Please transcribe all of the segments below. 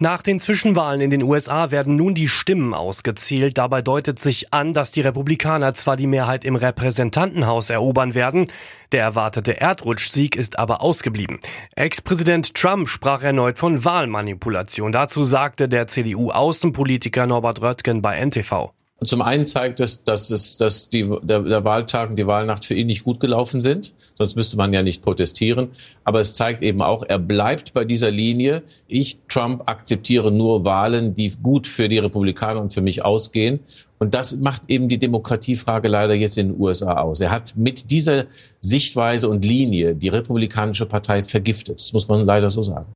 Nach den Zwischenwahlen in den USA werden nun die Stimmen ausgezählt. Dabei deutet sich an, dass die Republikaner zwar die Mehrheit im Repräsentantenhaus erobern werden, der erwartete Erdrutschsieg ist aber ausgeblieben. Ex-Präsident Trump sprach erneut von Wahlmanipulation. Dazu sagte der CDU-Außenpolitiker Norbert Röttgen bei NTV. Zum einen zeigt es, dass, es, dass die, der, der Wahltag und die Wahlnacht für ihn nicht gut gelaufen sind. Sonst müsste man ja nicht protestieren. Aber es zeigt eben auch, er bleibt bei dieser Linie. Ich, Trump, akzeptiere nur Wahlen, die gut für die Republikaner und für mich ausgehen. Und das macht eben die Demokratiefrage leider jetzt in den USA aus. Er hat mit dieser Sichtweise und Linie die Republikanische Partei vergiftet. Das muss man leider so sagen.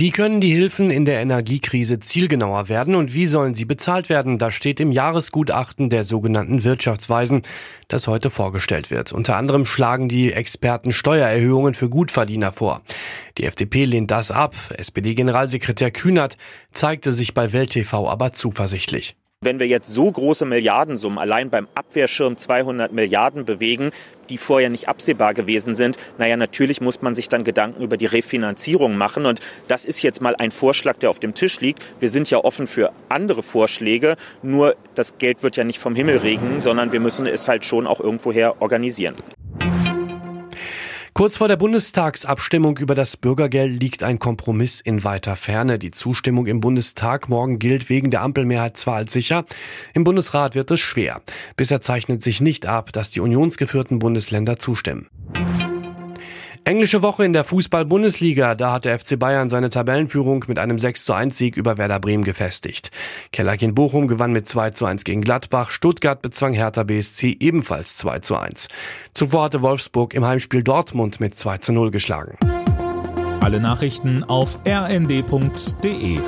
Wie können die Hilfen in der Energiekrise zielgenauer werden und wie sollen sie bezahlt werden? Das steht im Jahresgutachten der sogenannten Wirtschaftsweisen, das heute vorgestellt wird. Unter anderem schlagen die Experten Steuererhöhungen für Gutverdiener vor. Die FDP lehnt das ab. SPD-Generalsekretär Kühnert zeigte sich bei Welt TV aber zuversichtlich. Wenn wir jetzt so große Milliardensummen allein beim Abwehrschirm 200 Milliarden bewegen, die vorher nicht absehbar gewesen sind, naja, natürlich muss man sich dann Gedanken über die Refinanzierung machen. Und das ist jetzt mal ein Vorschlag, der auf dem Tisch liegt. Wir sind ja offen für andere Vorschläge. Nur das Geld wird ja nicht vom Himmel regnen, sondern wir müssen es halt schon auch irgendwoher organisieren. Kurz vor der Bundestagsabstimmung über das Bürgergeld liegt ein Kompromiss in weiter Ferne. Die Zustimmung im Bundestag morgen gilt wegen der Ampelmehrheit zwar als sicher, im Bundesrat wird es schwer. Bisher zeichnet sich nicht ab, dass die unionsgeführten Bundesländer zustimmen. Englische Woche in der Fußball-Bundesliga. Da hat der FC Bayern seine Tabellenführung mit einem 6 zu 1 Sieg über Werder Bremen gefestigt. Kellerkin Bochum gewann mit 2 zu 1 gegen Gladbach. Stuttgart bezwang Hertha BSC ebenfalls 2 zu 1. Zuvor hatte Wolfsburg im Heimspiel Dortmund mit 2 zu 0 geschlagen. Alle Nachrichten auf rnd.de